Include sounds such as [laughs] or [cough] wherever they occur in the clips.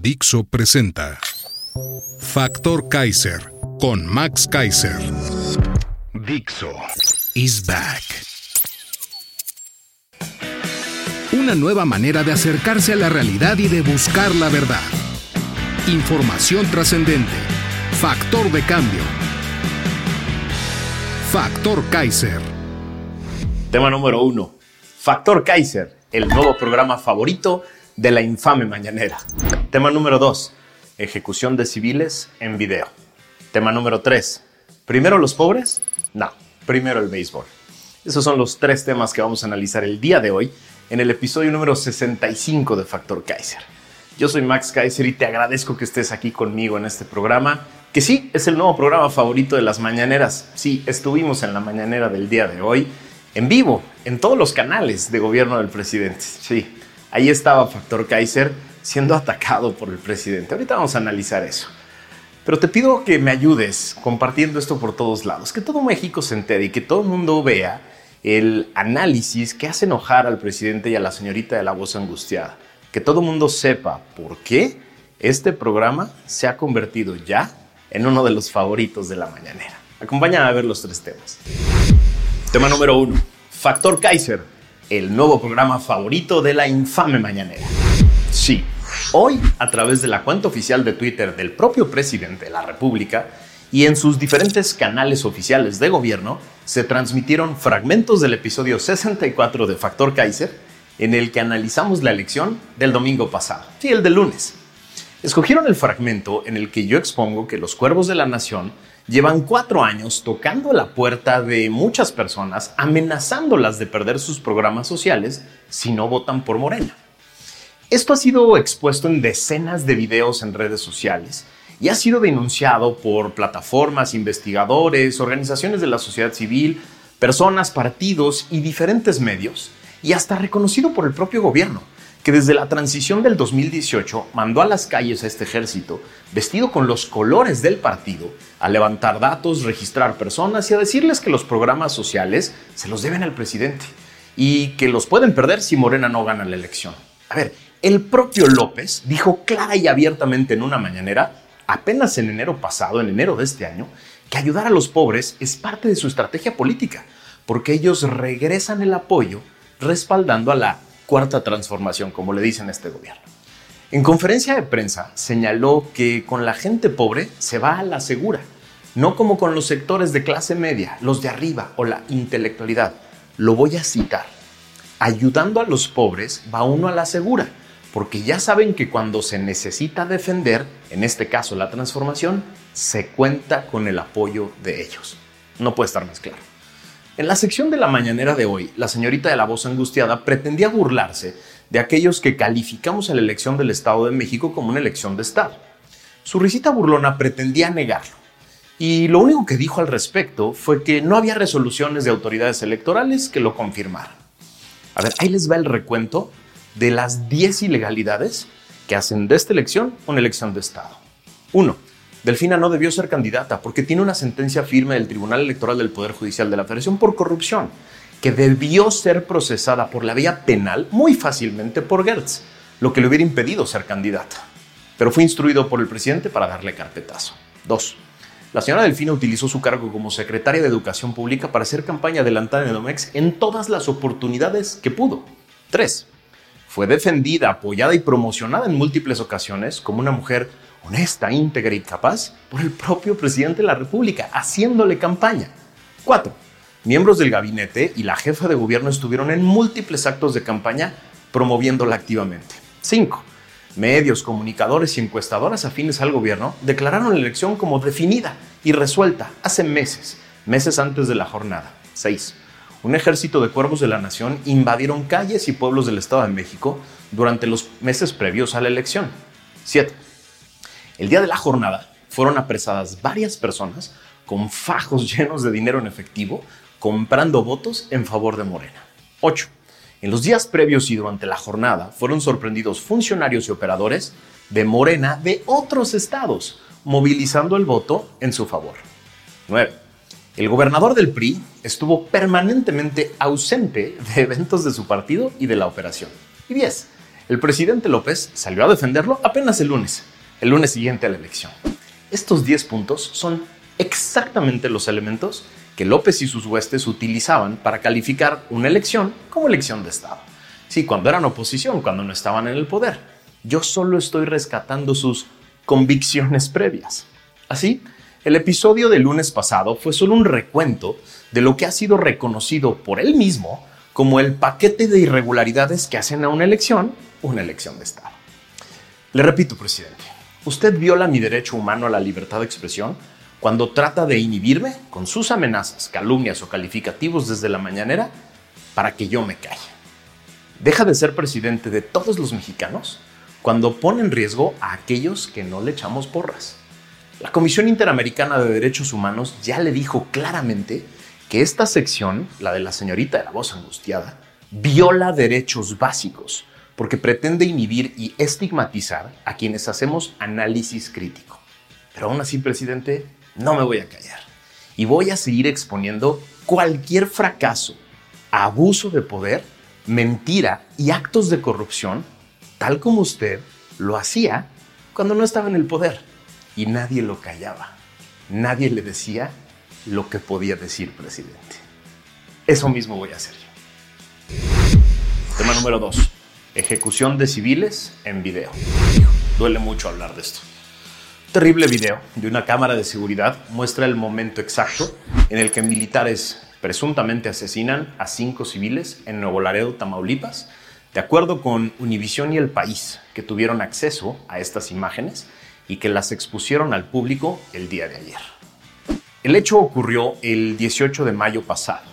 Dixo presenta Factor Kaiser con Max Kaiser. Dixo is back. Una nueva manera de acercarse a la realidad y de buscar la verdad. Información trascendente. Factor de cambio. Factor Kaiser. Tema número uno. Factor Kaiser, el nuevo programa favorito de la infame mañanera. Tema número 2. Ejecución de civiles en video. Tema número 3. ¿Primero los pobres? No, primero el béisbol. Esos son los tres temas que vamos a analizar el día de hoy en el episodio número 65 de Factor Kaiser. Yo soy Max Kaiser y te agradezco que estés aquí conmigo en este programa, que sí, es el nuevo programa favorito de las mañaneras. Sí, estuvimos en la mañanera del día de hoy, en vivo, en todos los canales de gobierno del presidente. Sí, ahí estaba Factor Kaiser siendo atacado por el presidente. Ahorita vamos a analizar eso. Pero te pido que me ayudes compartiendo esto por todos lados, que todo México se entere y que todo el mundo vea el análisis que hace enojar al presidente y a la señorita de la voz angustiada. Que todo el mundo sepa por qué este programa se ha convertido ya en uno de los favoritos de la mañanera. Acompáñame a ver los tres temas. Tema número uno. Factor Kaiser, el nuevo programa favorito de la infame mañanera. Sí, hoy a través de la cuenta oficial de Twitter del propio presidente de la República y en sus diferentes canales oficiales de gobierno se transmitieron fragmentos del episodio 64 de Factor Kaiser en el que analizamos la elección del domingo pasado, sí, el del lunes. Escogieron el fragmento en el que yo expongo que los cuervos de la nación llevan cuatro años tocando la puerta de muchas personas, amenazándolas de perder sus programas sociales si no votan por Morena. Esto ha sido expuesto en decenas de videos en redes sociales y ha sido denunciado por plataformas, investigadores, organizaciones de la sociedad civil, personas, partidos y diferentes medios, y hasta reconocido por el propio gobierno, que desde la transición del 2018 mandó a las calles a este ejército, vestido con los colores del partido, a levantar datos, registrar personas y a decirles que los programas sociales se los deben al presidente y que los pueden perder si Morena no gana la elección. A ver, el propio López dijo clara y abiertamente en una mañanera apenas en enero pasado, en enero de este año, que ayudar a los pobres es parte de su estrategia política, porque ellos regresan el apoyo respaldando a la cuarta transformación, como le dicen a este gobierno. En conferencia de prensa señaló que con la gente pobre se va a la segura, no como con los sectores de clase media, los de arriba o la intelectualidad. Lo voy a citar. Ayudando a los pobres va uno a la segura porque ya saben que cuando se necesita defender, en este caso la transformación, se cuenta con el apoyo de ellos. No puede estar más claro. En la sección de la mañanera de hoy, la señorita de la voz angustiada pretendía burlarse de aquellos que calificamos a la elección del Estado de México como una elección de Estado. Su risita burlona pretendía negarlo. Y lo único que dijo al respecto fue que no había resoluciones de autoridades electorales que lo confirmaran. A ver, ahí les va el recuento de las 10 ilegalidades que hacen de esta elección una elección de Estado. 1. Delfina no debió ser candidata porque tiene una sentencia firme del Tribunal Electoral del Poder Judicial de la Federación por corrupción, que debió ser procesada por la vía penal muy fácilmente por Gertz, lo que le hubiera impedido ser candidata. Pero fue instruido por el presidente para darle carpetazo. 2. La señora Delfina utilizó su cargo como secretaria de Educación Pública para hacer campaña adelantada en Edomex en todas las oportunidades que pudo. 3 fue defendida, apoyada y promocionada en múltiples ocasiones como una mujer honesta, íntegra y capaz por el propio presidente de la República, haciéndole campaña. 4. Miembros del gabinete y la jefa de gobierno estuvieron en múltiples actos de campaña promoviéndola activamente. 5. Medios, comunicadores y encuestadoras afines al gobierno declararon la elección como definida y resuelta hace meses, meses antes de la jornada. 6 un ejército de cuervos de la nación invadieron calles y pueblos del Estado de México durante los meses previos a la elección. 7. El día de la jornada fueron apresadas varias personas con fajos [laughs] llenos de dinero en efectivo comprando votos en favor de Morena. 8. En los días previos y durante la jornada fueron sorprendidos funcionarios y operadores de Morena de otros estados, movilizando el voto en su favor. 9. El gobernador del PRI estuvo permanentemente ausente de eventos de su partido y de la operación. Y 10. El presidente López salió a defenderlo apenas el lunes, el lunes siguiente a la elección. Estos 10 puntos son exactamente los elementos que López y sus huestes utilizaban para calificar una elección como elección de Estado. Sí, cuando eran oposición, cuando no estaban en el poder. Yo solo estoy rescatando sus convicciones previas. Así, el episodio del lunes pasado fue solo un recuento de lo que ha sido reconocido por él mismo como el paquete de irregularidades que hacen a una elección una elección de Estado. Le repito, presidente, usted viola mi derecho humano a la libertad de expresión cuando trata de inhibirme con sus amenazas, calumnias o calificativos desde la mañanera para que yo me calle. Deja de ser presidente de todos los mexicanos cuando pone en riesgo a aquellos que no le echamos porras. La Comisión Interamericana de Derechos Humanos ya le dijo claramente que esta sección, la de la señorita de la voz angustiada, viola derechos básicos porque pretende inhibir y estigmatizar a quienes hacemos análisis crítico. Pero aún así, presidente, no me voy a callar. Y voy a seguir exponiendo cualquier fracaso, abuso de poder, mentira y actos de corrupción, tal como usted lo hacía cuando no estaba en el poder. Y nadie lo callaba. Nadie le decía lo que podía decir, presidente. Eso mismo voy a hacer yo. Tema número 2. Ejecución de civiles en video. Duele mucho hablar de esto terrible video de una cámara de seguridad muestra el momento exacto en el que militares presuntamente asesinan a cinco civiles en Nuevo Laredo, Tamaulipas, de acuerdo con Univisión y El País, que tuvieron acceso a estas imágenes y que las expusieron al público el día de ayer. El hecho ocurrió el 18 de mayo pasado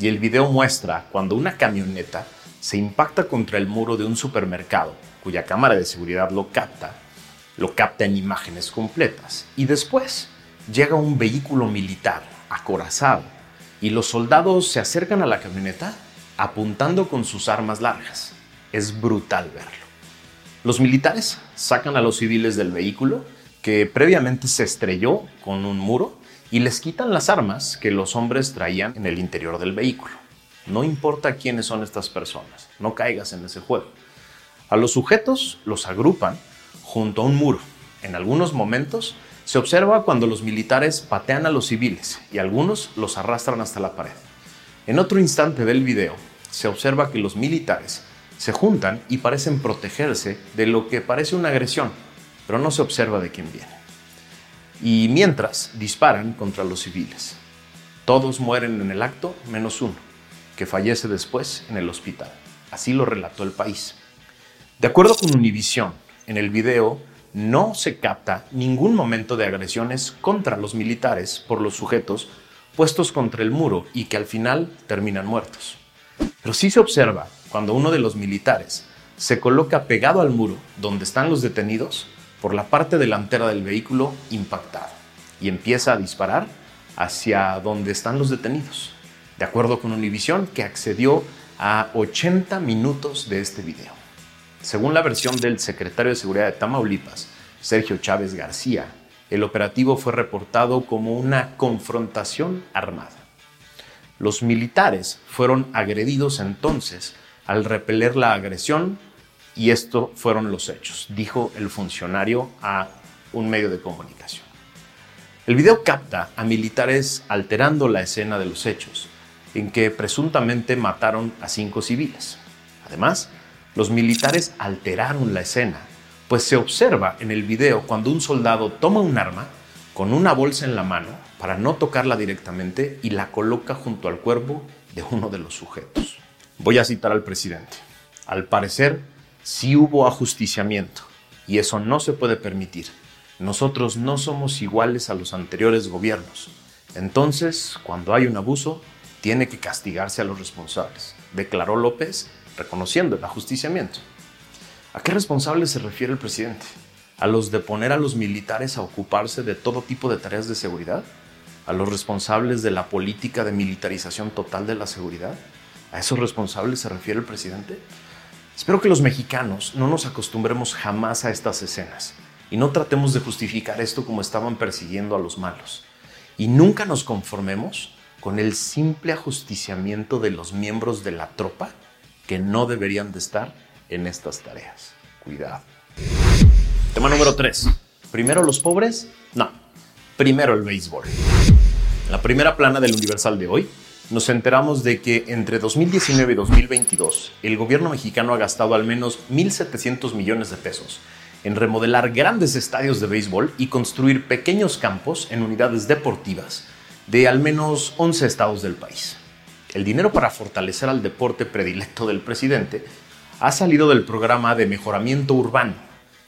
y el video muestra cuando una camioneta se impacta contra el muro de un supermercado, cuya cámara de seguridad lo capta lo capta en imágenes completas. Y después llega un vehículo militar acorazado y los soldados se acercan a la camioneta apuntando con sus armas largas. Es brutal verlo. Los militares sacan a los civiles del vehículo que previamente se estrelló con un muro y les quitan las armas que los hombres traían en el interior del vehículo. No importa quiénes son estas personas, no caigas en ese juego. A los sujetos los agrupan junto a un muro. En algunos momentos se observa cuando los militares patean a los civiles y algunos los arrastran hasta la pared. En otro instante del video se observa que los militares se juntan y parecen protegerse de lo que parece una agresión, pero no se observa de quién viene. Y mientras disparan contra los civiles. Todos mueren en el acto menos uno, que fallece después en el hospital. Así lo relató el país. De acuerdo con Univision, en el video no se capta ningún momento de agresiones contra los militares por los sujetos puestos contra el muro y que al final terminan muertos. Pero sí se observa cuando uno de los militares se coloca pegado al muro donde están los detenidos por la parte delantera del vehículo impactado y empieza a disparar hacia donde están los detenidos, de acuerdo con Univision que accedió a 80 minutos de este video. Según la versión del secretario de Seguridad de Tamaulipas, Sergio Chávez García, el operativo fue reportado como una confrontación armada. Los militares fueron agredidos entonces al repeler la agresión y esto fueron los hechos, dijo el funcionario a un medio de comunicación. El video capta a militares alterando la escena de los hechos, en que presuntamente mataron a cinco civiles. Además, los militares alteraron la escena, pues se observa en el video cuando un soldado toma un arma con una bolsa en la mano para no tocarla directamente y la coloca junto al cuerpo de uno de los sujetos. Voy a citar al presidente. Al parecer, sí hubo ajusticiamiento y eso no se puede permitir. Nosotros no somos iguales a los anteriores gobiernos. Entonces, cuando hay un abuso, tiene que castigarse a los responsables, declaró López, reconociendo el ajusticiamiento. ¿A qué responsables se refiere el presidente? ¿A los de poner a los militares a ocuparse de todo tipo de tareas de seguridad? ¿A los responsables de la política de militarización total de la seguridad? ¿A esos responsables se refiere el presidente? Espero que los mexicanos no nos acostumbremos jamás a estas escenas y no tratemos de justificar esto como estaban persiguiendo a los malos. Y nunca nos conformemos con el simple ajusticiamiento de los miembros de la tropa que no deberían de estar en estas tareas. Cuidado. Tema número 3. ¿Primero los pobres? No. Primero el béisbol. La primera plana del Universal de hoy nos enteramos de que entre 2019 y 2022 el gobierno mexicano ha gastado al menos 1.700 millones de pesos en remodelar grandes estadios de béisbol y construir pequeños campos en unidades deportivas de al menos 11 estados del país. El dinero para fortalecer al deporte predilecto del presidente ha salido del programa de mejoramiento urbano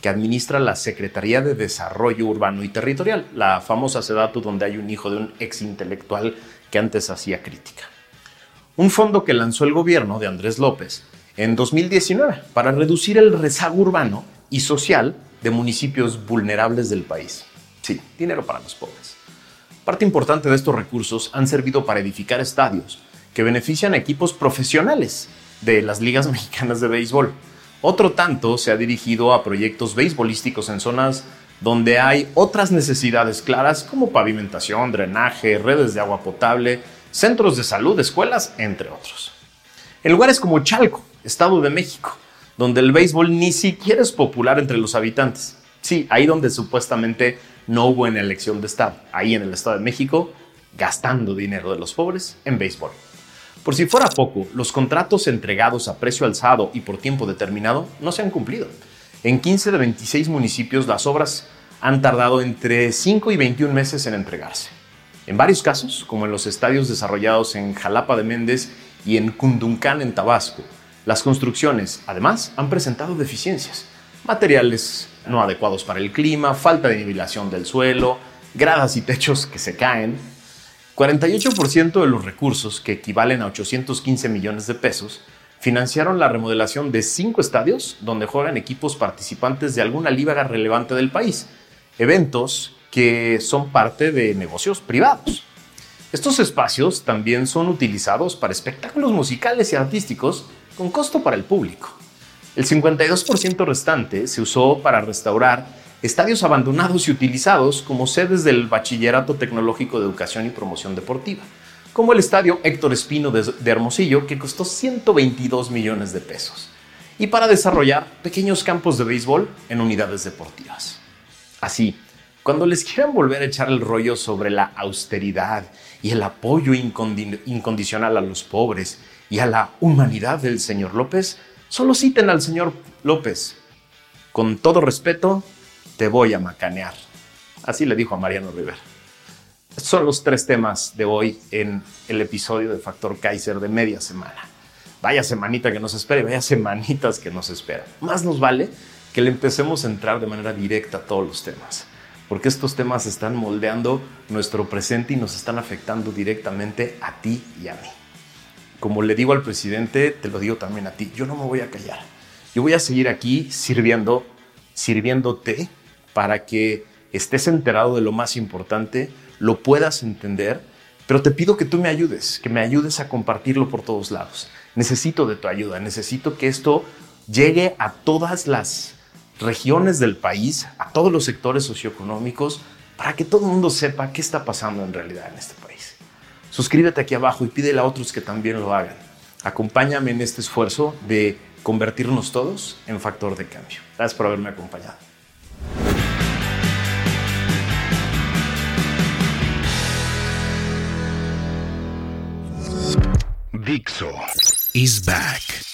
que administra la Secretaría de Desarrollo Urbano y Territorial, la famosa SEDATU donde hay un hijo de un ex intelectual que antes hacía crítica. Un fondo que lanzó el gobierno de Andrés López en 2019 para reducir el rezago urbano y social de municipios vulnerables del país. Sí, dinero para los pobres. Parte importante de estos recursos han servido para edificar estadios que benefician a equipos profesionales de las ligas [laughs] mexicanas de béisbol. Otro tanto se ha dirigido a proyectos beisbolísticos en zonas donde hay otras necesidades claras como pavimentación, drenaje, redes de agua potable, centros de salud, escuelas, entre otros. En lugares como Chalco, Estado de México, donde el béisbol ni siquiera es popular entre los habitantes. Sí, ahí donde supuestamente no hubo una elección de Estado, ahí en el Estado de México, gastando dinero de los pobres en béisbol. Por si fuera poco, los contratos entregados a precio alzado y por tiempo determinado no se han cumplido. En 15 de 26 municipios las obras han tardado entre 5 y 21 meses en entregarse. En varios casos, como en los estadios desarrollados en Jalapa de Méndez y en Cunduncán en Tabasco, las construcciones, además, han presentado deficiencias. Materiales no adecuados para el clima, falta de nivelación del suelo, gradas y techos que se caen, 48% de los recursos, que equivalen a 815 millones de pesos, financiaron la remodelación de cinco estadios donde juegan equipos participantes de alguna liga relevante del país, eventos que son parte de negocios privados. Estos espacios también son utilizados para espectáculos musicales y artísticos con costo para el público. El 52% restante se usó para restaurar estadios abandonados y utilizados como sedes del Bachillerato Tecnológico de Educación y Promoción Deportiva, como el Estadio Héctor Espino de, Hermosillo, que costó 122 millones de pesos, y para desarrollar pequeños campos de béisbol en unidades deportivas. Así, cuando les quieran volver a echar el rollo sobre la austeridad y el apoyo incondicional a los pobres y a la humanidad del señor López, solo citen al señor López. Con todo respeto, te voy a macanear. Así le dijo a Mariano Rivera. Son los tres temas de hoy en el episodio de Factor Kaiser de media semana. Vaya semanita que nos espera vaya semanitas que nos esperan. Más nos vale que le empecemos a entrar de manera directa a todos los temas, porque estos temas están moldeando nuestro presente y nos están afectando directamente a ti y a mí. Como le digo al presidente, te lo digo también a ti, yo no me voy a callar. Yo voy a seguir aquí sirviendo, sirviéndote para que estés enterado de lo más importante, lo puedas entender, pero te pido que tú me ayudes, que me ayudes a compartirlo por todos lados. Necesito de tu ayuda, necesito que esto llegue a todas las regiones del país, a todos los sectores socioeconómicos, para que todo el mundo sepa qué está pasando en realidad en este país. Suscríbete aquí abajo y pídele a otros que también lo hagan. Acompáñame en este esfuerzo de convertirnos todos en factor de cambio. Gracias por haberme acompañado. Dixo is back.